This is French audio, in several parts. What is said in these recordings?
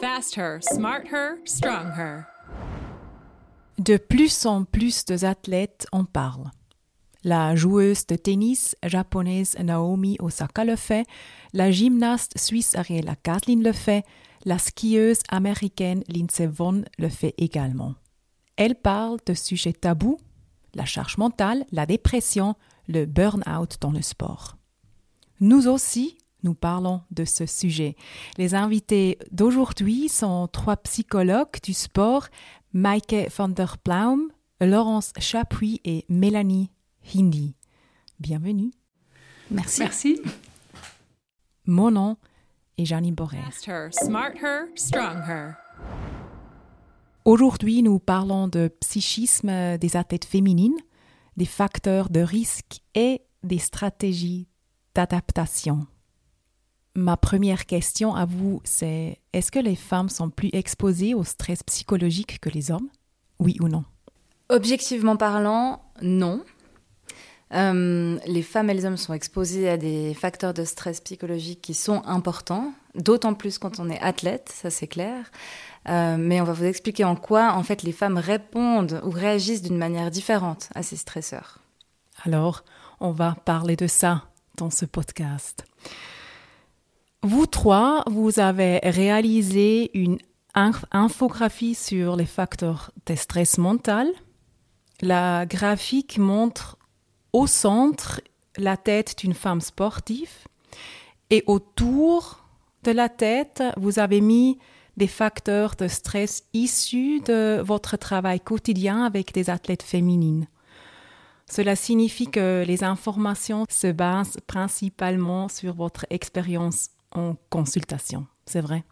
Fast her, smart her, strong her. De plus en plus d'athlètes en parlent. La joueuse de tennis japonaise Naomi Osaka le fait, la gymnaste suisse Ariela Kathleen le fait, la skieuse américaine Lindsey Vonn le fait également. Elle parle de sujets tabous, la charge mentale, la dépression, le burn-out dans le sport. Nous aussi, nous parlons de ce sujet. Les invités d'aujourd'hui sont trois psychologues du sport, Maike van der Plaum, Laurence Chapuis et Mélanie Hindi. Bienvenue. Merci. Merci. Mon nom est Janine Borel. Fast her, smart her, strong her. Aujourd'hui, nous parlons de psychisme des athlètes féminines, des facteurs de risque et des stratégies d'adaptation. Ma première question à vous, c'est est-ce que les femmes sont plus exposées au stress psychologique que les hommes? Oui ou non? Objectivement parlant, non. Euh, les femmes et les hommes sont exposés à des facteurs de stress psychologique qui sont importants, d'autant plus quand on est athlète, ça c'est clair. Euh, mais on va vous expliquer en quoi, en fait, les femmes répondent ou réagissent d'une manière différente à ces stresseurs. Alors, on va parler de ça dans ce podcast. Vous trois, vous avez réalisé une infographie sur les facteurs de stress mental. La graphique montre au centre la tête d'une femme sportive et autour de la tête, vous avez mis des facteurs de stress issus de votre travail quotidien avec des athlètes féminines. Cela signifie que les informations se basent principalement sur votre expérience en consultation. C'est vrai?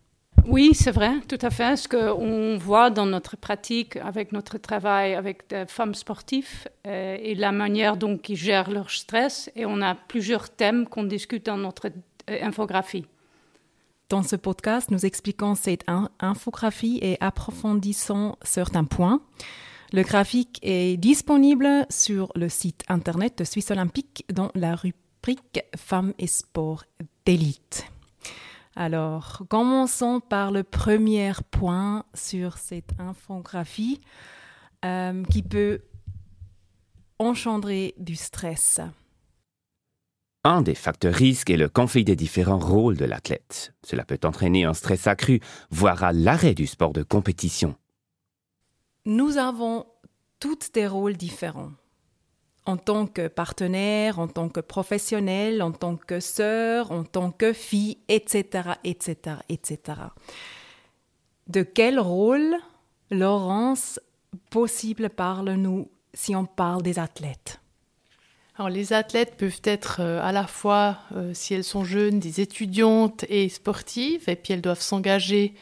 Oui, c'est vrai, tout à fait. Ce qu'on voit dans notre pratique avec notre travail avec des femmes sportives euh, et la manière dont ils gèrent leur stress. Et on a plusieurs thèmes qu'on discute dans notre euh, infographie. Dans ce podcast, nous expliquons cette infographie et approfondissons certains points. Le graphique est disponible sur le site internet de Suisse Olympique dans la rubrique Femmes et Sport d'élite. Alors, commençons par le premier point sur cette infographie euh, qui peut engendrer du stress. Un des facteurs risques est le conflit des différents rôles de l'athlète. Cela peut entraîner un stress accru, voire à l'arrêt du sport de compétition. Nous avons toutes des rôles différents. En tant que partenaire, en tant que professionnel, en tant que sœur, en tant que fille, etc., etc., etc. De quel rôle, Laurence, possible parle-nous si on parle des athlètes? Les athlètes peuvent être euh, à la fois, euh, si elles sont jeunes, des étudiantes et sportives, et puis elles doivent s'engager,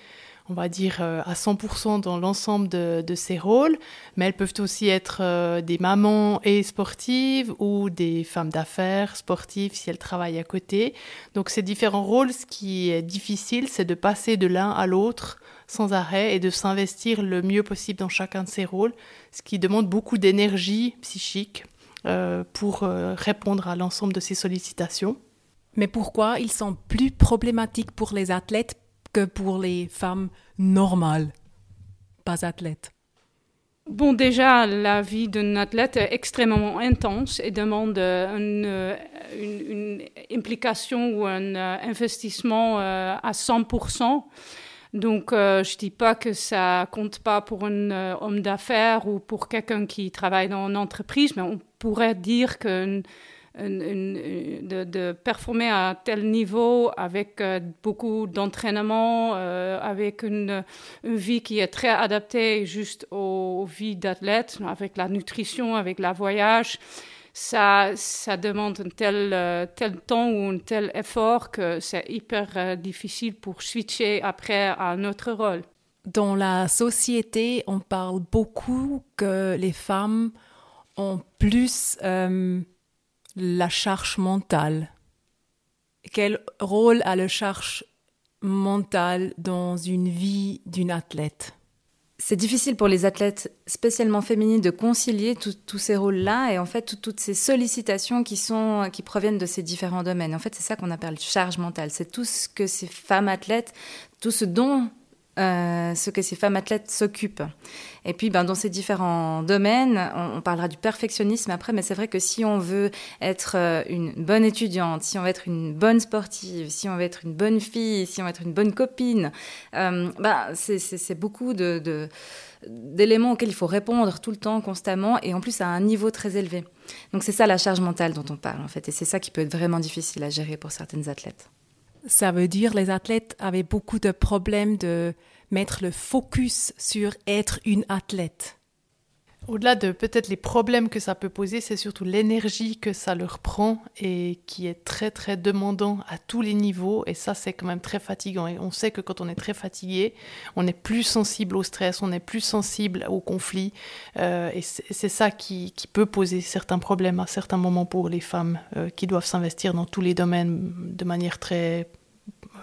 on va dire, euh, à 100% dans l'ensemble de, ces rôles, mais elles peuvent aussi être des mamans et sportives ou des femmes d'affaires sportives si elles travaillent à côté. Donc ces différents rôles, ce qui est difficile, c'est de passer de l'un à l'autre sans arrêt et de s'investir le mieux possible dans chacun de ces rôles, ce qui demande beaucoup d'énergie psychique euh, pour euh, répondre à l'ensemble de ces sollicitations. Mais pourquoi ils sont plus problématiques pour les athlètes que pour les femmes normales, pas athlètes Bon, déjà, la vie d'un athlète est extrêmement intense et demande une, une, implication ou un euh, investissement à 100%. Donc, je ne dis pas que ça compte pas pour un homme d'affaires ou pour quelqu'un qui travaille dans une entreprise, mais on pourrait dire de, performer à tel niveau avec euh, beaucoup d'entraînement, euh, avec une, vie qui est très adaptée juste aux, vies d'athlètes, avec la nutrition, avec la voyage, ça, ça demande un tel, euh, tel temps ou un tel effort que c'est hyper difficile pour switcher après à un autre rôle. Dans la société, on parle beaucoup que les femmes ont plus la charge mentale. Quel rôle a la charge mentale dans une vie d'une athlète? C'est difficile pour les athlètes spécialement féminines de concilier tous ces rôles-là et en fait toutes ces sollicitations qui sont qui proviennent de ces différents domaines. En fait, c'est ça qu'on appelle charge mentale. C'est tout ce que ces femmes athlètes, tout ce dont euh, ce que ces femmes athlètes s'occupent. Et puis, ben, dans ces différents domaines, on, parlera du perfectionnisme après, mais c'est vrai que si on veut être euh, une bonne étudiante, si on veut être une bonne sportive, si on veut être une bonne fille, si on veut être une bonne copine, euh, ben, c'est beaucoup d'éléments auxquels il faut répondre tout le temps, constamment, et en plus à un niveau très élevé. Donc c'est ça la charge mentale dont on parle en fait, et c'est ça qui peut être vraiment difficile à gérer pour certaines athlètes. Ça veut dire les athlètes avaient beaucoup de problèmes de mettre le focus sur être une athlète. Au-delà de peut-être les problèmes que ça peut poser, c'est surtout l'énergie que ça leur prend et qui est très très demandant à tous les niveaux. Et ça c'est quand même très fatigant. Et on sait que quand on est très fatigué, on est plus sensible au stress, on est plus sensible au conflit. Euh, et c'est ça qui, peut poser certains problèmes à certains moments pour les femmes euh, qui doivent s'investir dans tous les domaines de manière très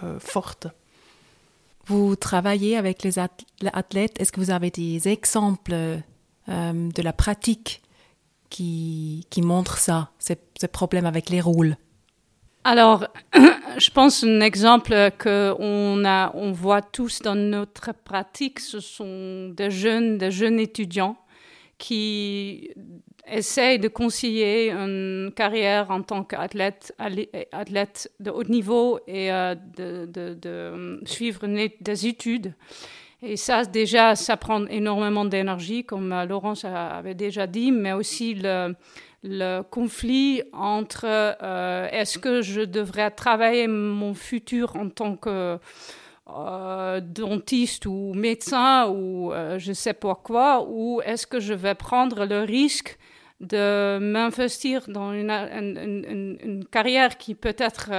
euh, forte. Vous travaillez avec les athlètes, est-ce que vous avez des exemples euh, de la pratique qui, qui montre ça, ces, problèmes avec les rôles alors, je pense un exemple que on voit tous dans notre pratique, ce sont des jeunes, des jeunes étudiants qui essayent de concilier une carrière en tant qu'athlète athlète de haut niveau et euh, de, de, de, suivre des études. Et ça, déjà, ça prend énormément d'énergie, comme euh, Laurence avait déjà dit, mais aussi le, conflit entre euh, est-ce que je devrais travailler mon futur en tant que euh, dentiste ou médecin ou je ne sais pas quoi, ou est-ce que je vais prendre le risque de m'investir dans une, carrière qui peut-être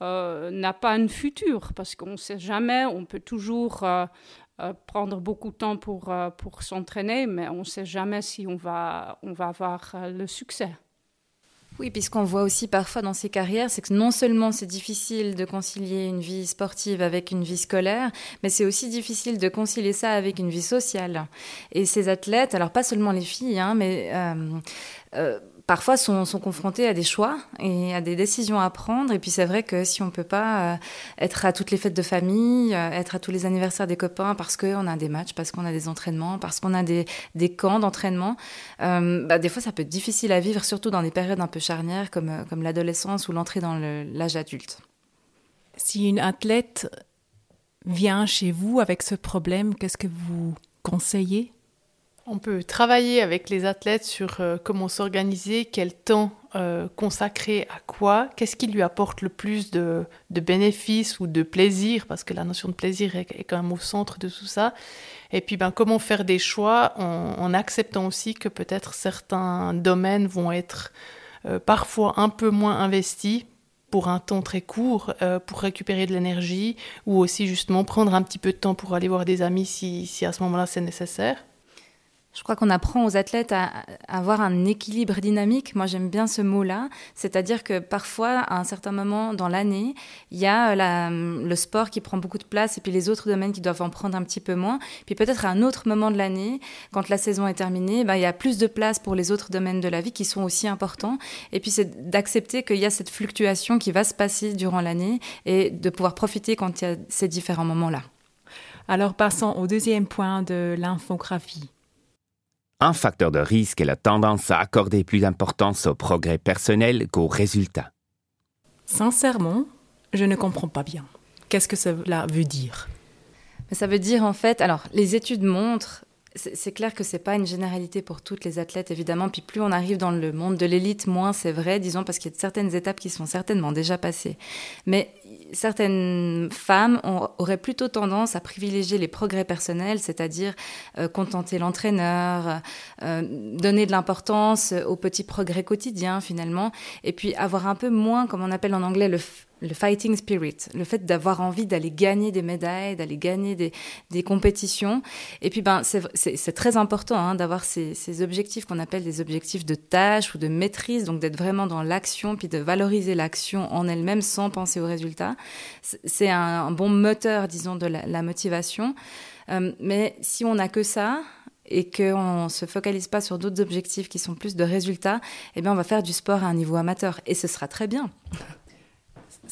n'a pas un futur, parce qu'on ne sait jamais, on peut toujours euh, prendre beaucoup de temps pour, euh, pour s'entraîner, mais on ne sait jamais si on va, on va avoir euh, le succès. Oui, puisqu'on voit aussi parfois dans ces carrières, c'est que non seulement c'est difficile de concilier une vie sportive avec une vie scolaire, mais c'est aussi difficile de concilier ça avec une vie sociale. Et ces athlètes, alors pas seulement les filles, hein, mais parfois sont, sont, confrontés à des choix et à des décisions à prendre. Et puis c'est vrai que si on ne peut pas euh, être à toutes les fêtes de famille, euh, être à tous les anniversaires des copains parce qu'on a des matchs, parce qu'on a des entraînements, parce qu'on a des, des camps d'entraînement, euh, bah, des fois ça peut être difficile à vivre, surtout dans des périodes un peu charnières comme, comme l'adolescence ou l'entrée dans l'âge adulte. Si une athlète vient chez vous avec ce problème, qu'est-ce que vous conseillez? On peut travailler avec les athlètes sur euh, comment s'organiser, quel temps euh, consacrer à quoi, qu'est-ce qui lui apporte le plus de, bénéfices ou de plaisir, parce que la notion de plaisir est, quand même au centre de tout ça. Et puis, ben, comment faire des choix en, acceptant aussi que peut-être certains domaines vont être euh, parfois un peu moins investis pour un temps très court, pour récupérer de l'énergie, ou aussi justement prendre un petit peu de temps pour aller voir des amis si à ce moment-là c'est nécessaire. Je crois qu'on apprend aux athlètes à, avoir un équilibre dynamique. Moi, j'aime bien ce mot-là. C'est-à-dire que parfois, à un certain moment dans l'année, il y a la, le sport qui prend beaucoup de place et puis les autres domaines qui doivent en prendre un petit peu moins. Puis peut-être à un autre moment de l'année, quand la saison est terminée, ben, il y a plus de place pour les autres domaines de la vie qui sont aussi importants. Et puis c'est d'accepter qu'il y a cette fluctuation qui va se passer durant l'année et de pouvoir profiter quand il y a ces différents moments-là. Alors passons au deuxième point de l'infographie. Un facteur de risque est la tendance à accorder plus d'importance au progrès personnel qu'aux résultats. Sincèrement, je ne comprends pas bien. Qu'est-ce que cela veut dire? Ça veut dire en fait, alors les études montrent c'est clair que c'est pas une généralité pour toutes les athlètes, évidemment. Puis plus on arrive dans le monde de l'élite, moins c'est vrai, disons, parce qu'il y a certaines étapes qui sont certainement déjà passées. Mais certaines femmes auraient plutôt tendance à privilégier les progrès personnels, c'est-à-dire euh, contenter l'entraîneur, euh, donner de l'importance aux petits progrès quotidiens finalement, et puis avoir un peu moins, comme on appelle en anglais, le le fighting spirit, le fait d'avoir envie d'aller gagner des médailles, d'aller gagner des, compétitions. Et puis, ben, c'est très important hein, d'avoir ces, objectifs qu'on appelle des objectifs de tâche ou de maîtrise, donc d'être vraiment dans l'action, puis de valoriser l'action en elle-même sans penser aux résultats. C'est un, bon moteur, disons, de la, motivation. Euh, mais si on n'a que ça, et qu'on ne se focalise pas sur d'autres objectifs qui sont plus de résultats, eh bien, on va faire du sport à un niveau amateur. Et ce sera très bien.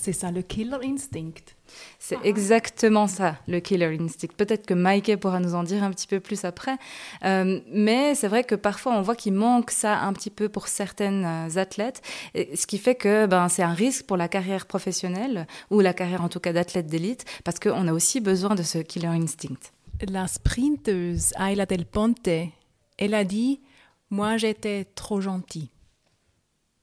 C'est ça le killer instinct. C'est exactement ça, le killer instinct. Peut-être que Mike pourra nous en dire un petit peu plus après. Euh, mais c'est vrai que parfois, on voit qu'il manque ça un petit peu pour certaines euh, athlètes. ce qui fait que ben, c'est un risque pour la carrière professionnelle, ou la carrière en tout cas d'athlète d'élite, parce qu'on a aussi besoin de ce killer instinct. La sprinteuse Ayla Del Ponte, elle a dit Moi, j'étais trop gentille.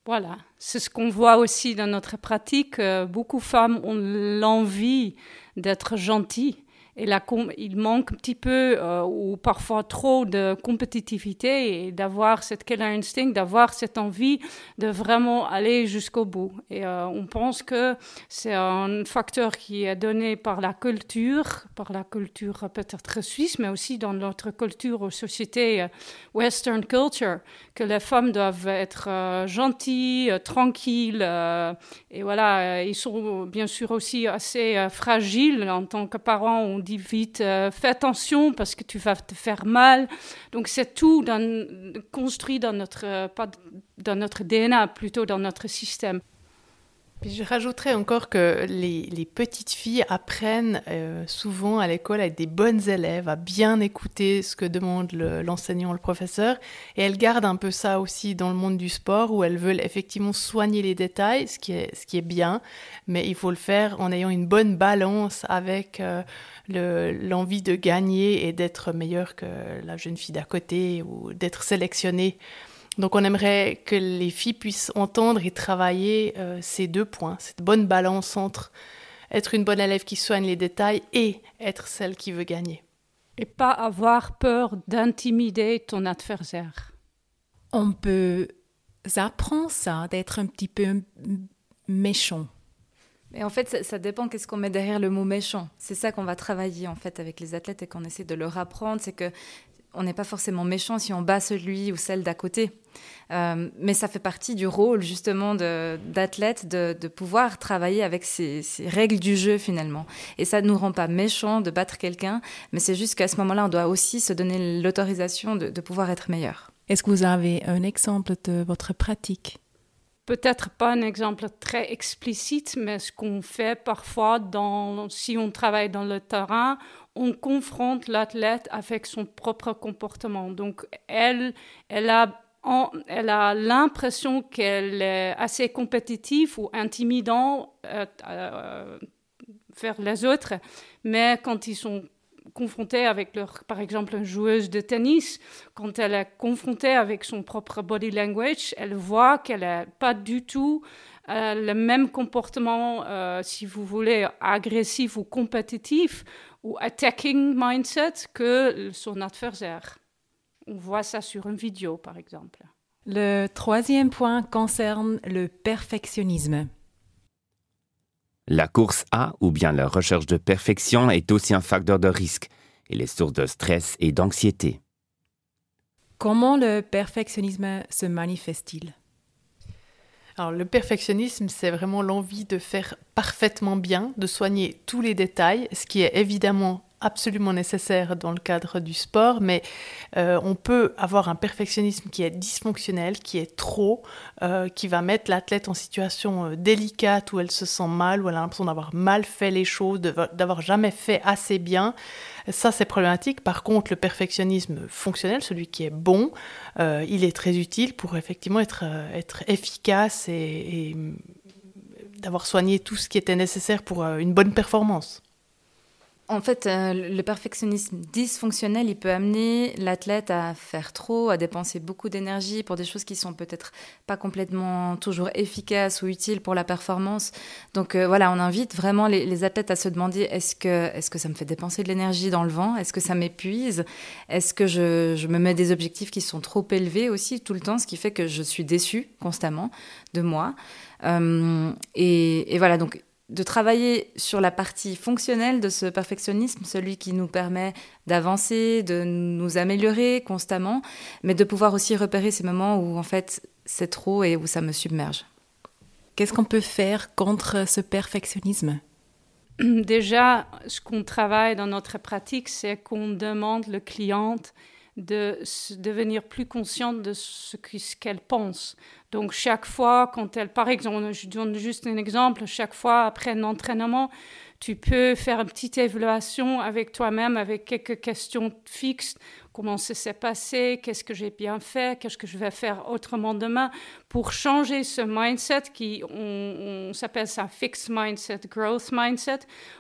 Voilà, c'est ce qu'on voit aussi dans notre pratique. Euh, beaucoup de femmes ont l'envie d'être gentilles il manque un petit peu euh, ou parfois trop de compétitivité et d'avoir cette killer instinct, d'avoir cette envie de vraiment aller jusqu'au bout. Et euh, on pense que c'est un facteur qui est donné par la culture, par la culture peut-être suisse, mais aussi dans notre culture aux sociétés euh, western culture, que les femmes doivent être gentilles, tranquilles. et voilà, ils sont bien sûr aussi assez fragiles en tant que parents. Dit vite, euh, fais attention parce que tu vas te faire mal. Donc c'est tout construit dans notre, euh, pas dans notre DNA, plutôt dans notre système. Je rajouterais encore que les, petites filles apprennent euh, souvent à l'école avec des bonnes élèves, à bien écouter ce que demande l'enseignant, le, professeur, et elles gardent un peu ça aussi dans le monde du sport, où elles veulent effectivement soigner les détails, ce qui est, ce qui est bien, mais il faut le faire en ayant une bonne balance avec euh, l'envie de gagner et d'être meilleure que la jeune fille d'à côté, ou d'être sélectionnée. Donc on aimerait que les filles puissent entendre et travailler euh, ces deux points, cette bonne balance entre être une bonne élève qui soigne les détails et être celle qui veut gagner. Et pas avoir peur d'intimider ton adversaire. On peut apprendre ça, d'être un petit peu méchant. Et en fait, ça, dépend qu'est-ce qu'on met derrière le mot méchant. C'est ça qu'on va travailler en fait avec les athlètes et qu'on essaie de leur apprendre, c'est que on n'est pas forcément méchant si on bat celui ou celle d'à côté. Euh, mais ça fait partie du rôle justement d'athlète de, de, pouvoir travailler avec ces, règles du jeu finalement. Et ça ne nous rend pas méchants de battre quelqu'un, mais c'est juste qu'à ce moment-là, on doit aussi se donner l'autorisation de, de pouvoir être meilleur. Est-ce que vous avez un exemple de votre pratique? Peut-être pas un exemple très explicite, mais ce qu'on fait parfois si on travaille dans le terrain, on confronte l'athlète avec son propre comportement. Donc, elle, elle a elle a l'impression qu'elle est assez compétitive ou intimidante euh, euh, vers les autres, mais quand ils sont confrontés avec leur, par exemple, une joueuse de tennis, quand elle est confrontée avec son propre body language, elle voit qu'elle n'a pas du tout euh, le même comportement, si vous voulez, agressif ou compétitif ou attacking mindset que son adversaire. On voit ça sur une vidéo, par exemple. Le troisième point concerne le perfectionnisme. La course à ou bien la recherche de perfection est aussi un facteur de risque et les sources de stress et d'anxiété. Comment le perfectionnisme se manifeste-t-il? Alors, le perfectionnisme, c'est vraiment l'envie de faire parfaitement bien, de soigner tous les détails, ce qui est évidemment absolument nécessaire dans le cadre du sport, mais euh, on peut avoir un perfectionnisme qui est dysfonctionnel, qui est trop, euh, qui va mettre l'athlète en situation euh, délicate où elle se sent mal, où elle a l'impression d'avoir mal fait les choses, d'avoir jamais fait assez bien. Ça, c'est problématique. Par contre, le perfectionnisme fonctionnel, celui qui est bon, il est très utile pour effectivement être, être efficace et d'avoir soigné tout ce qui était nécessaire pour une bonne performance. En fait, euh, le perfectionnisme dysfonctionnel, il peut amener l'athlète à faire trop, à dépenser beaucoup d'énergie pour des choses qui sont peut-être pas complètement toujours efficaces ou utiles pour la performance. Donc euh, voilà, on invite vraiment les, athlètes à se demander est-ce que, est que ça me fait dépenser de l'énergie dans le vent? Est-ce que ça m'épuise? Est-ce que je, me mets des objectifs qui sont trop élevés aussi tout le temps, ce qui fait que je suis déçue constamment de moi? Euh, et, et, voilà, donc de travailler sur la partie fonctionnelle de ce perfectionnisme, celui qui nous permet d'avancer, de nous améliorer constamment, mais de pouvoir aussi repérer ces moments où en fait c'est trop et où ça me submerge. Qu'est-ce qu'on peut faire contre ce perfectionnisme? Déjà, ce qu'on travaille dans notre pratique, c'est qu'on demande le client de devenir plus consciente de ce qu'elle pense. Donc chaque fois, quand elle, par exemple, je donne juste un exemple, chaque fois après un entraînement, tu peux faire une petite évaluation avec toi-même, avec quelques questions fixes. Comment ça s'est passé? Qu'est-ce que j'ai bien fait? Qu'est-ce que je vais faire autrement demain? Pour changer ce mindset qui, on, s'appelle ça fixed mindset, growth mindset,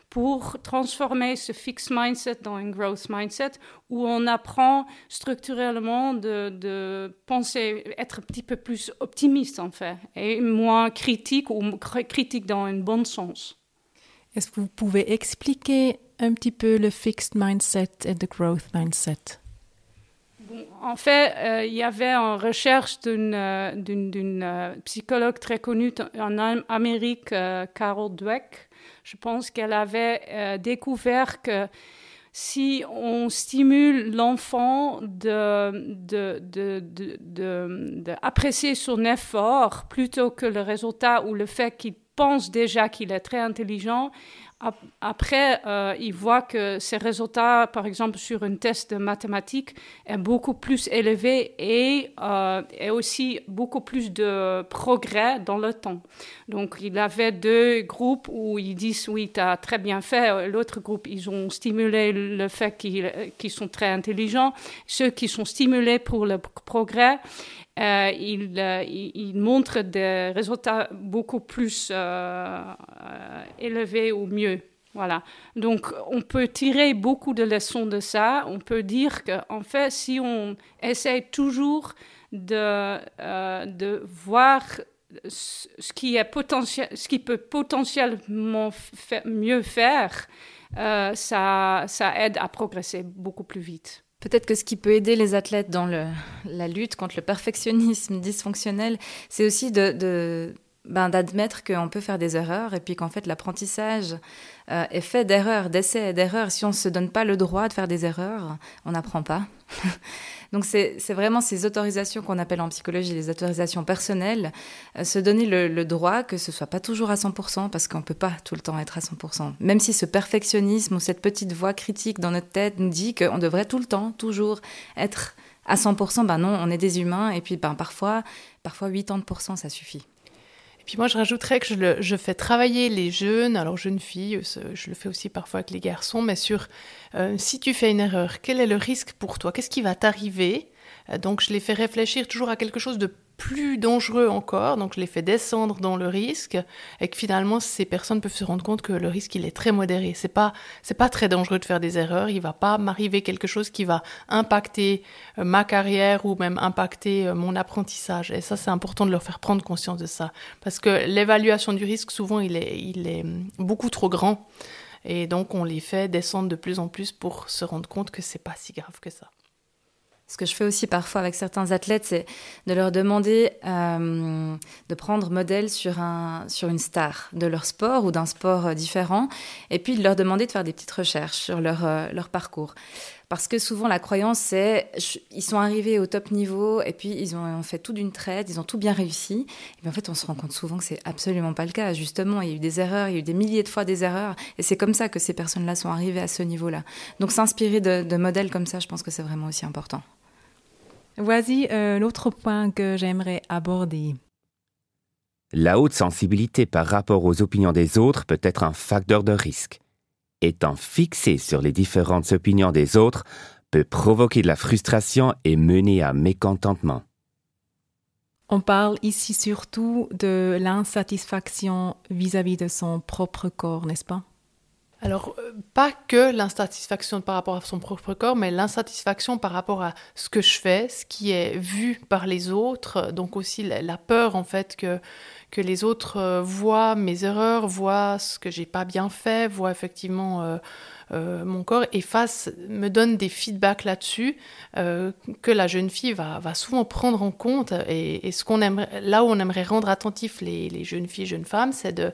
pour transformer ce fixed mindset dans un growth mindset où on apprend structurellement de, de penser, être un petit peu plus optimiste en fait, et moins critique ou critique dans un bon sens. Est-ce que vous pouvez expliquer un petit peu le fixed mindset et le growth mindset? En fait, euh, il y avait en recherche d'une euh, euh, psychologue très connue en Amérique, Carol Dweck. Je pense qu'elle avait découvert que si on stimule l'enfant de, de, son effort plutôt que le résultat ou le fait qu'il pense déjà qu'il est très intelligent. Après, euh, il voit que ses résultats, par exemple sur un test de mathématiques, est beaucoup plus élevé et, euh, aussi beaucoup plus de progrès dans le temps. Donc, il avait deux groupes où ils disent oui, tu as très bien fait. L'autre groupe, ils ont stimulé le fait qu'ils sont très intelligents. Ceux qui sont stimulés pour le progrès, euh, il, euh, il, montre des résultats beaucoup plus euh, élevés ou mieux. Voilà. Donc, on peut tirer beaucoup de leçons de ça. On peut dire qu'en fait, si on essaie toujours de, voir ce qui, est peut potentiellement mieux faire, ça aide à progresser beaucoup plus vite. Peut-être que ce qui peut aider les athlètes dans la lutte contre le perfectionnisme dysfonctionnel, c'est aussi de, ben, d'admettre qu'on peut faire des erreurs et puis qu'en fait l'apprentissage euh, est fait d'erreurs, d'essais d'erreurs. Si on ne se donne pas le droit de faire des erreurs, on n'apprend pas. Donc c'est vraiment ces autorisations qu'on appelle en psychologie les autorisations personnelles, euh, se donner le, droit que ce soit pas toujours à 100%, parce qu'on peut pas tout le temps être à 100%. Même si ce perfectionnisme ou cette petite voix critique dans notre tête nous dit qu'on devrait tout le temps, toujours être à 100%, ben non, on est des humains, et puis ben parfois, parfois 80% ça suffit. Puis moi, je rajouterais que je, fais travailler les jeunes, alors jeunes filles, je le fais aussi parfois avec les garçons, mais sur euh, si tu fais une erreur, quel est le risque pour toi? Qu'est-ce qui va t'arriver? Euh, Donc je les fais réfléchir toujours à quelque chose de plus dangereux encore, donc je les fais descendre dans le risque, et que finalement ces personnes peuvent se rendre compte que le risque il est très modéré. C'est pas c'est pas très dangereux de faire des erreurs. Il va pas m'arriver quelque chose qui va impacter euh, ma carrière ou même impacter euh, mon apprentissage. Et ça c'est important de leur faire prendre conscience de ça, parce que l'évaluation du risque souvent il est il est hum, beaucoup trop grand, et donc on les fait descendre de plus en plus pour se rendre compte que c'est pas si grave que ça. Ce que je fais aussi parfois avec certains athlètes, c'est de leur demander euh, de prendre modèle sur, un, sur une star de leur sport ou d'un sport euh, différent, et puis de leur demander de faire des petites recherches sur leur, euh, leur parcours. Parce que souvent, la croyance, c'est ils sont arrivés au top niveau et puis ils ont fait tout d'une traite, ils ont tout bien réussi. Et en fait, on se rend compte souvent que c'est absolument pas le cas. Justement, il y a eu des erreurs, il y a eu des milliers de fois des erreurs. Et c'est comme ça que ces personnes-là sont arrivées à ce niveau-là. Donc, s'inspirer de modèles comme ça, je pense que c'est vraiment aussi important. Voici un autre point que j'aimerais aborder. La haute sensibilité par rapport aux opinions des autres peut être un facteur de risque. Étant fixé sur les différentes opinions des autres peut provoquer de la frustration et mener à mécontentement. On parle ici surtout de l'insatisfaction vis-à-vis de son propre corps, n'est-ce pas? Alors, euh, pas que l'insatisfaction par rapport à son propre corps, mais l'insatisfaction par rapport à ce que je fais, ce qui est vu par les autres, donc aussi la, peur en fait que, que les autres euh, voient mes erreurs, voient ce que j'ai pas bien fait, voient effectivement euh, mon corps et me donne des feedbacks là-dessus que la jeune fille va, va souvent prendre en compte. Et, ce qu'on aimerait, là où on aimerait rendre attentif les, les jeunes filles, jeunes femmes, c'est de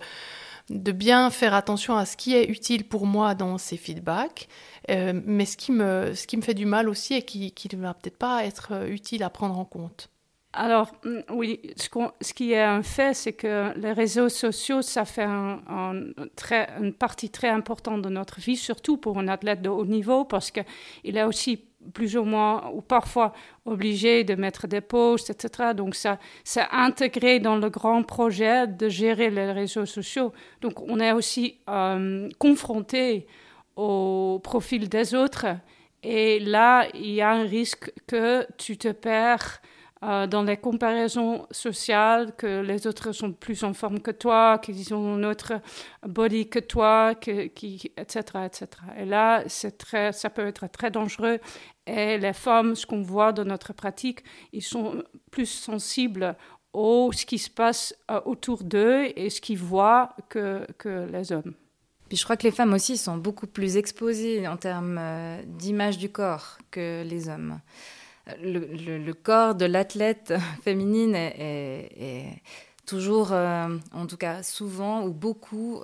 de bien faire attention à ce qui est utile pour moi dans ces feedbacks, euh, mais ce qui, me, ce qui me fait du mal aussi et qui ne va peut-être pas être euh, utile à prendre en compte. Alors, mm, oui, ce, qui est un fait, c'est que les réseaux sociaux, ça fait une partie très importante de notre vie, surtout pour un athlète de haut niveau, parce qu'il est aussi plus ou moins, ou parfois obligés de mettre des posts, etc. Donc ça, c'est intégré dans le grand projet de gérer les réseaux sociaux. Donc on est aussi euh, confronté au profil des autres. Et là, il y a un risque que tu te perds euh, dans les comparaisons sociales, que les autres sont plus en forme que toi, qu'ils ont un autre body que toi, que, etc., etc. Et là, c'est très, ça peut être très dangereux. Et les femmes, ce qu'on voit dans notre pratique, ils sont plus sensibles au ce qui se passe euh, autour d'eux et ce qu'ils voient que, que les hommes. Je crois que les femmes aussi sont beaucoup plus exposées en termes euh, d'image du corps que les hommes le, corps de l'athlète féminine est, toujours, euh, en tout cas souvent ou beaucoup,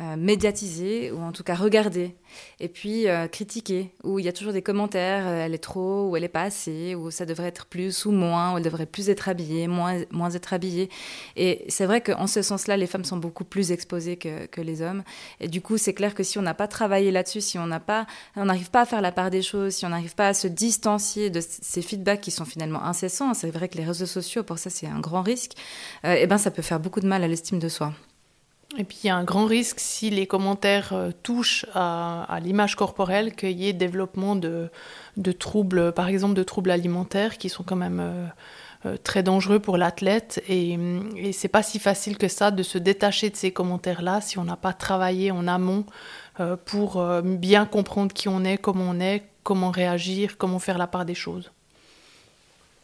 euh, médiatisée ou en tout cas regardée. Et puis euh, critiquée où il y a toujours des commentaires euh, elle est trop ou elle est pas assez ou ça devrait être plus ou moins ou elle devrait plus être habillée moins moins être habillée. Et c'est vrai qu'en ce sens-là les femmes sont beaucoup plus exposées que, que les hommes. Et du coup c'est clair que si on n'a pas travaillé là-dessus si on n'a pas on n'arrive pas à faire la part des choses si on n'arrive pas à se distancier de ces feedbacks qui sont finalement incessants c'est vrai que les réseaux sociaux pour ça c'est un grand risque et ben ça peut faire beaucoup de mal à l'estime de soi et puis il y a un grand risque si les commentaires euh, touchent à, l'image corporelle qu'il y ait développement de, troubles, par exemple de troubles alimentaires qui sont quand même euh, euh, très dangereux pour l'athlète. Et, et c'est pas si facile que ça de se détacher de ces commentaires-là si on n'a pas travaillé en amont pour bien comprendre qui on est, comment on est, comment réagir, comment faire la part des choses.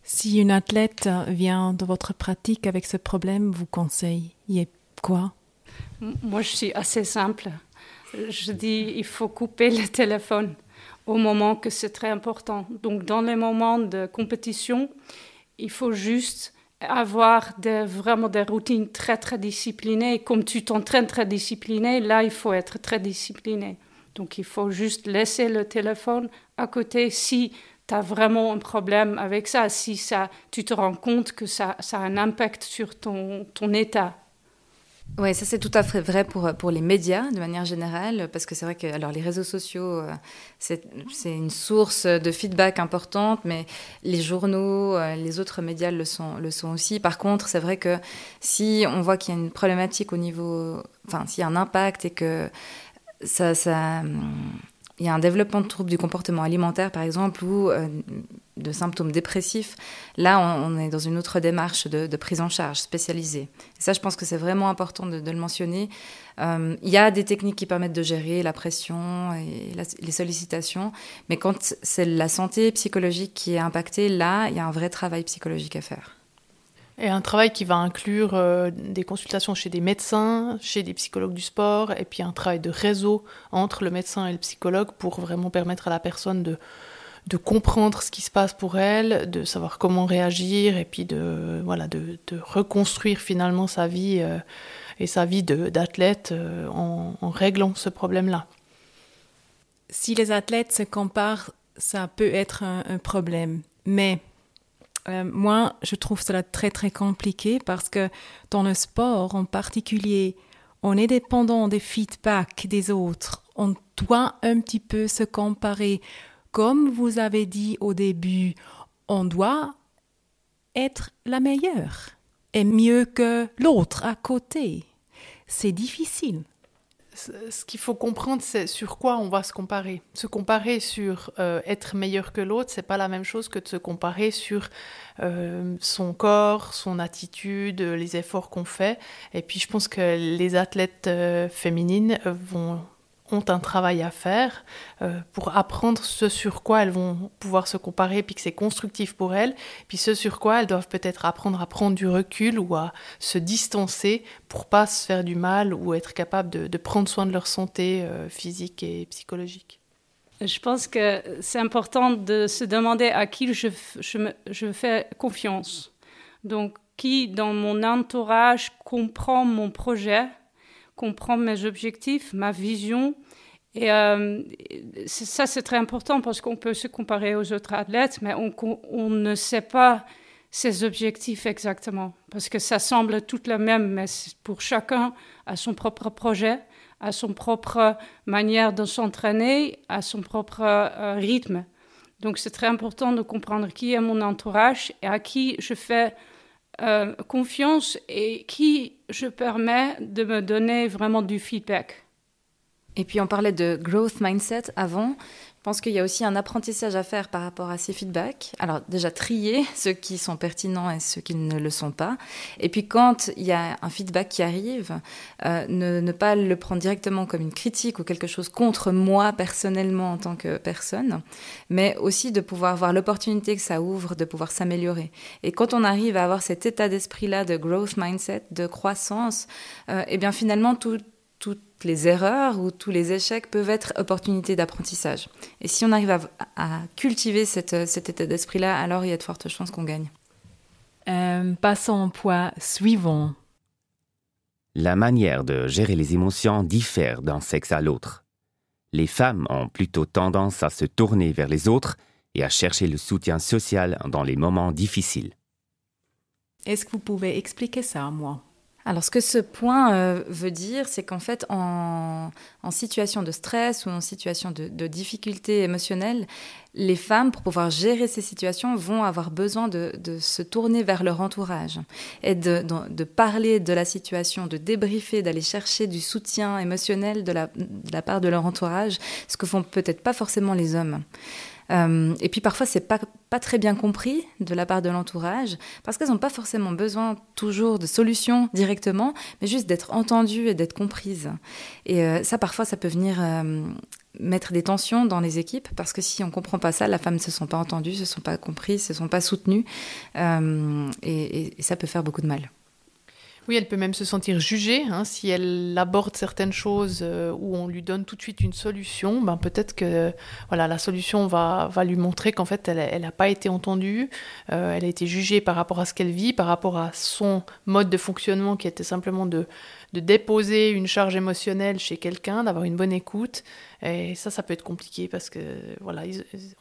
Si une athlète vient de votre pratique avec ce problème, vous conseillez quoi? Moi, je suis assez simple. Je dis, il faut couper le téléphone au moment que c'est très important. Donc, dans les moments de compétition, il faut juste avoir vraiment des routines très, très disciplinées. comme tu t'entraînes très discipliné, là, il faut être très discipliné. Donc, il faut juste laisser le téléphone à côté si tu as vraiment un problème avec ça, si ça, tu te rends compte que ça, ça a un impact sur ton, ton état oui, ça c'est tout à fait vrai pour, pour les médias de manière générale, parce que c'est vrai que alors, les réseaux sociaux, euh, c'est une source de feedback importante, mais les journaux, euh, les autres médias le sont, le sont aussi. Par contre, c'est vrai que si on voit qu'il y a une problématique au niveau, enfin, s'il y a un impact et que ça, ça il y a un développement de troubles du comportement alimentaire, par exemple, ou euh, de symptômes dépressifs. Là, on, est dans une autre démarche de, prise en charge spécialisée. Et ça, je pense que c'est vraiment important de, le mentionner. Euh, il y a des techniques qui permettent de gérer la pression et les sollicitations, mais quand c'est la santé psychologique qui est impactée, là, il y a un vrai travail psychologique à faire. Et un travail qui va inclure euh, des consultations chez des médecins, chez des psychologues du sport, et puis un travail de réseau entre le médecin et le psychologue pour vraiment permettre à la personne de, de comprendre ce qui se passe pour elle, de savoir comment réagir, et puis de, voilà, de, reconstruire finalement sa vie euh, et sa vie d'athlète euh, en, réglant ce problème-là. Si les athlètes se comparent, ça peut être un, un problème. Mais euh, moi, je trouve cela très très compliqué parce que dans le sport en particulier, on est dépendant des feedbacks des autres. On doit un petit peu se comparer. Comme vous avez dit au début, on doit être la meilleure et mieux que l'autre à côté. C'est difficile ce qu'il faut comprendre, c'est sur quoi on va se comparer. Se comparer sur euh, être meilleur que l'autre, c'est pas la même chose que de se comparer sur euh, son corps, son attitude, les efforts qu'on fait. Et puis, je pense que les athlètes euh, féminines vont ont un travail à faire euh, pour apprendre ce sur quoi elles vont pouvoir se comparer, puis que c'est constructif pour elles, puis ce sur quoi elles doivent peut-être apprendre à prendre du recul ou à se distancer pour pas se faire du mal ou être capable de, prendre soin de leur santé euh, physique et psychologique. Je pense que c'est important de se demander à qui je, je, je fais confiance. Donc, qui dans mon entourage comprend mon projet comprendre mes objectifs, ma vision. Et euh, ça, c'est très important parce qu'on peut se comparer aux autres athlètes, mais on, ne sait pas ses objectifs exactement. Parce que ça semble tout le même, mais pour chacun a son propre projet, à son propre manière de s'entraîner, à son propre euh, rythme. Donc c'est très important de comprendre qui est mon entourage et à qui je fais euh, confiance et qui je permets de me donner vraiment du feedback. Et puis on parlait de growth mindset avant. Pense qu'il y a aussi un apprentissage à faire par rapport à ces feedbacks. Alors déjà trier ceux qui sont pertinents et ceux qui ne le sont pas. Et puis quand il y a un feedback qui arrive, euh, ne, pas le prendre directement comme une critique ou quelque chose contre moi personnellement en tant que personne, mais aussi de pouvoir voir l'opportunité que ça ouvre de pouvoir s'améliorer. Et quand on arrive à avoir cet état d'esprit-là de growth mindset, de croissance, euh, eh bien finalement tout toutes les erreurs ou tous les échecs peuvent être opportunités d'apprentissage. Et si on arrive à, cultiver cette, cet état d'esprit-là, alors il y a de fortes chances qu'on gagne. Euh, passons au point suivant. La manière de gérer les émotions diffère d'un sexe à l'autre. Les femmes ont plutôt tendance à se tourner vers les autres et à chercher le soutien social dans les moments difficiles. Est-ce que vous pouvez expliquer ça à moi? Alors, ce que ce point euh, veut dire, c'est qu'en fait, en, situation de stress ou en situation de, difficulté émotionnelle, les femmes, pour pouvoir gérer ces situations, vont avoir besoin de, se tourner vers leur entourage et de, parler de la situation, de débriefer, d'aller chercher du soutien émotionnel de la, de la part de leur entourage, ce que font peut-être pas forcément les hommes. Euh, et puis parfois, c'est pas, pas très bien compris de la part de l'entourage, parce qu'elles n'ont pas forcément besoin toujours de solutions directement, mais juste d'être entendues et d'être comprises. Et euh, ça, parfois, ça peut venir euh, mettre des tensions dans les équipes, parce que si on comprend pas ça, la femme ne se sent pas entendue, ne se sent pas comprise, ne se sent pas soutenue, et ça peut faire beaucoup de mal. Oui, elle peut même se sentir jugée hein, si elle aborde certaines choses euh, où on lui donne tout de suite une solution. Ben peut-être que voilà la solution va, lui montrer qu'en fait elle n'a pas été entendue, euh, elle a été jugée par rapport à ce qu'elle vit, par rapport à son mode de fonctionnement qui était simplement de de déposer une charge émotionnelle chez quelqu'un, d'avoir une bonne écoute. Et ça, ça peut être compliqué parce que voilà,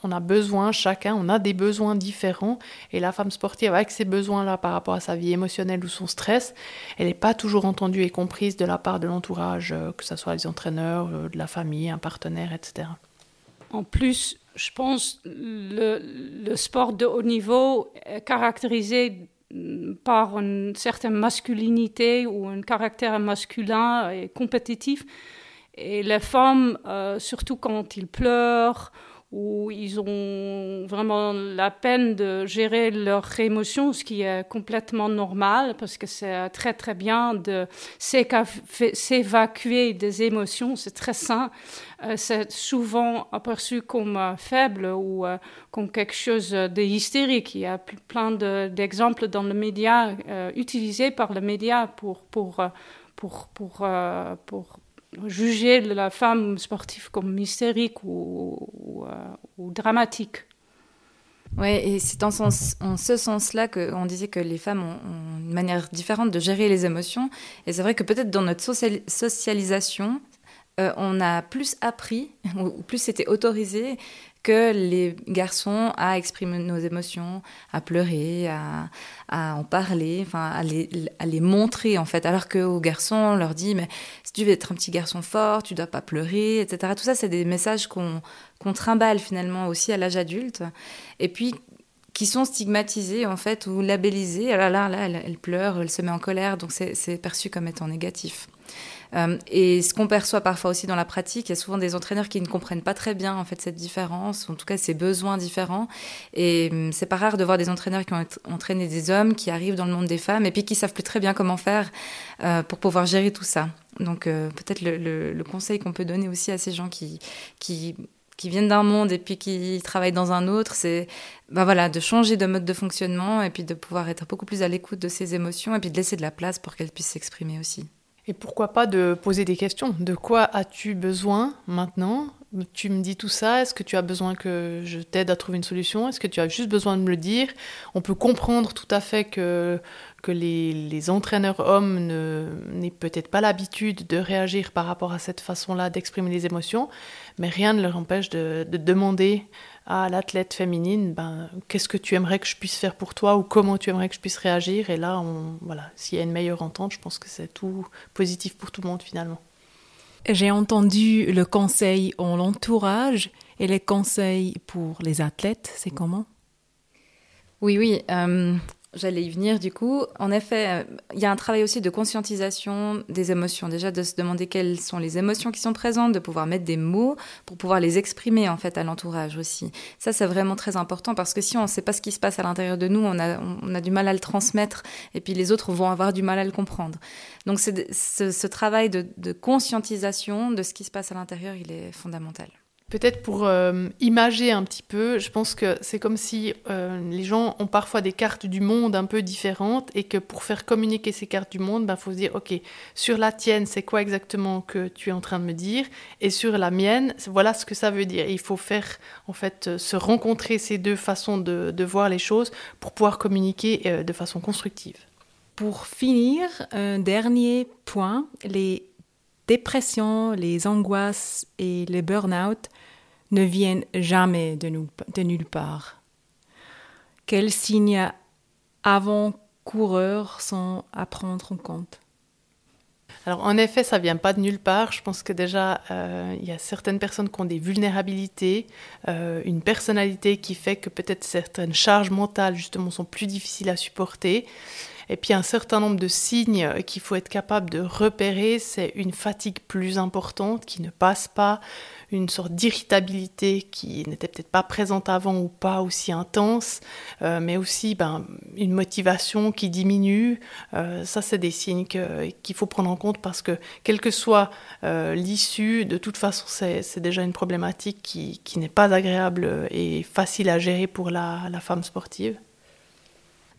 on a besoin, chacun, on a des besoins différents. Et la femme sportive, avec ses besoins-là par rapport à sa vie émotionnelle ou son stress, elle n'est pas toujours entendue et comprise de la part de l'entourage, euh, que ce soit les entraîneurs, euh, de la famille, un partenaire, etc. En plus, je pense le, le sport de haut niveau est caractérisé par une certaine masculinité ou un caractère masculin et compétitif. Et les femmes, euh, surtout quand ils pleurent où ils ont vraiment la peine de gérer leurs émotions, ce qui est complètement normal parce que c'est très très bien de s'évacuer des émotions, c'est très sain. Euh, c'est souvent aperçu comme euh, faible ou euh, comme quelque chose de hystérique. Il y a plein d'exemples dans le média utilisés par le média pour pour pour pour, pour juger la femme sportive comme hystérique ou, ou, dramatique. Oui, et c'est en, ce sens-là qu'on disait que les femmes ont, une manière différente de gérer les émotions. Et c'est vrai que peut-être dans notre socialisation, euh, on a plus appris, ou plus c'était autorisé que les garçons à exprimer nos émotions, à pleurer, à, en parler, enfin à les, montrer en fait. Alors qu'aux garçons, on leur dit mais si tu veux être un petit garçon fort, tu dois pas pleurer, etc. Tout ça, c'est des messages qu'on trimballe finalement aussi à l'âge adulte. Et puis qui sont stigmatisés en fait ou labellisés. Ah là, là, elle pleure, elle se met en colère, donc c'est perçu comme étant négatif. Euh, et ce qu'on perçoit parfois aussi dans la pratique, il y a souvent des entraîneurs qui ne comprennent pas très bien en fait cette différence, en tout cas ces besoins différents. Et hum, c'est pas rare de voir des entraîneurs qui ont entraîné des hommes qui arrivent dans le monde des femmes et puis qui savent plus très bien comment faire euh, pour pouvoir gérer tout ça. Donc euh, peut-être le, conseil qu'on peut donner aussi à ces gens qui, qui qui viennent d'un monde et puis qui travaillent dans un autre, c'est bah voilà, de changer de mode de fonctionnement et puis de pouvoir être beaucoup plus à l'écoute de ses émotions et puis de laisser de la place pour qu'elles puissent s'exprimer aussi. Et pourquoi pas de poser des questions. De quoi as-tu besoin maintenant Tu me dis tout ça, est-ce que tu as besoin que je t'aide à trouver une solution? Est-ce que tu as juste besoin de me le dire? On peut comprendre tout à fait que, que les, entraîneurs hommes n'aient peut-être pas l'habitude de réagir par rapport à cette façon-là d'exprimer les émotions, mais rien ne leur empêche de, de demander à l'athlète féminine, ben, qu'est-ce que tu aimerais que je puisse faire pour toi ou comment tu aimerais que je puisse réagir? Et là, voilà, s'il y a une meilleure entente, je pense que c'est tout positif pour tout le monde finalement. J'ai entendu le conseil en l'entourage et les conseils pour les athlètes, c'est comment? Oui, oui. Euh, J'allais y venir du coup. En effet, euh, il y a un travail aussi de conscientisation des émotions. Déjà de se demander quelles sont les émotions qui sont présentes, de pouvoir mettre des mots pour pouvoir les exprimer en fait à l'entourage aussi. Ça, c'est vraiment très important parce que si on ne sait pas ce qui se passe à l'intérieur de nous, on a, du mal à le transmettre et puis les autres vont avoir du mal à le comprendre. Donc ce, travail de, de conscientisation de ce qui se passe à l'intérieur, il est fondamental. Peut-être pour euh, imager un petit peu, je pense que c'est comme si euh, les gens ont parfois des cartes du monde un peu différentes et que pour faire communiquer ces cartes du monde, il ben, faut se dire, OK, sur la tienne, c'est quoi exactement que tu es en train de me dire Et sur la mienne, voilà ce que ça veut dire. il faut faire, en fait, euh, se rencontrer ces deux façons de, de voir les choses pour pouvoir communiquer de façon constructive. Pour finir, un dernier point, les dépressions, les angoisses et les burn-out ne viennent jamais de, nulle part. Quels signes avant-coureurs sont à prendre en compte? Alors en effet, ça vient pas de nulle part. Je pense que déjà, euh, il y a certaines personnes qui ont des vulnérabilités, euh, une personnalité qui fait que peut-être certaines charges mentales justement sont plus difficiles à supporter. Et puis un certain nombre de signes qu'il faut être capable de repérer, c'est une fatigue plus importante qui ne passe pas, une sorte d'irritabilité qui n'était peut-être pas présente avant ou pas aussi intense, euh, mais aussi ben, une motivation qui diminue. Euh, ça, c'est des signes qu'il faut prendre en compte parce que quelle que soit euh, l'issue, de toute façon, c'est déjà une problématique qui, n'est pas agréable et facile à gérer pour la femme sportive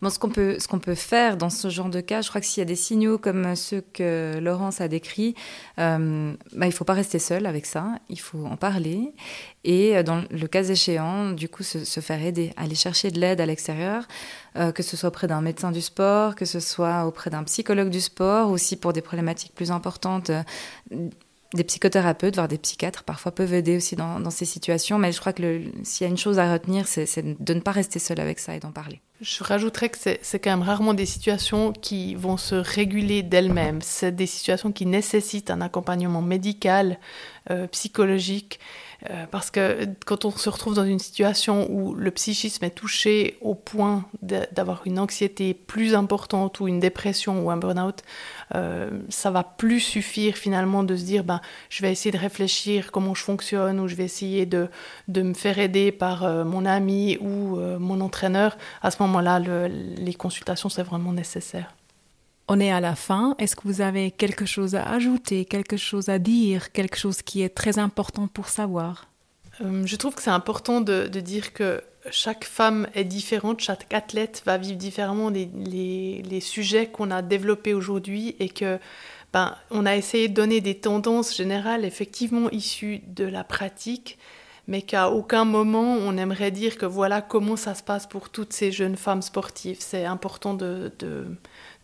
ce qu'on peut, peut faire dans ce genre de cas, je crois que s'il y a des signaux comme ceux que Laurence a décrits, euh, bah, il ne faut pas rester seul avec ça, il faut en parler. Et euh, dans le cas échéant, du coup, se, faire aider, aller chercher de l'aide à l'extérieur, euh, que ce soit auprès d'un médecin du sport, que ce soit auprès d'un psychologue du sport, aussi pour des problématiques plus importantes des psychothérapeutes, voire des psychiatres, parfois peuvent aider aussi dans, ces situations. Mais je crois que s'il y a une chose à retenir, c'est de ne pas rester seul avec ça et d'en parler. Je rajouterais que c'est quand même rarement des situations qui vont se réguler d'elles-mêmes. C'est des situations qui nécessitent un accompagnement médical, euh, psychologique. Euh, parce que quand on se retrouve dans une situation où le psychisme est touché au point d'avoir une anxiété plus importante ou une dépression ou un burn-out, euh, ça va plus suffire finalement de se dire ben, je vais essayer de réfléchir comment je fonctionne ou je vais essayer de, de me faire aider par euh, mon ami ou mon entraîneur. À ce moment-là, les consultations, c'est vraiment nécessaire. On est à la fin. Est-ce que vous avez quelque chose à ajouter, quelque chose à dire, quelque chose qui est très important pour savoir? Je trouve que c'est important de, dire que chaque femme est différente, chaque athlète va vivre différemment les, sujets qu'on a développés aujourd'hui et que ben, on a essayé de donner des tendances générales effectivement issues de la pratique, mais qu'à aucun moment on aimerait dire que voilà comment ça se passe pour toutes ces jeunes femmes sportives. C'est important de,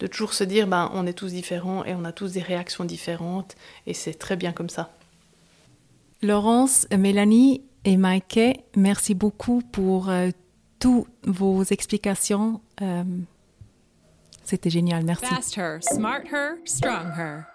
de, toujours se dire ben, on est tous différents et on a tous des réactions différentes et c'est très bien comme ça. Laurence, Mélanie, et Maike, merci beaucoup pour euh, toutes vos explications. Euh, C'était génial, merci. Fast her, smart her, strong her.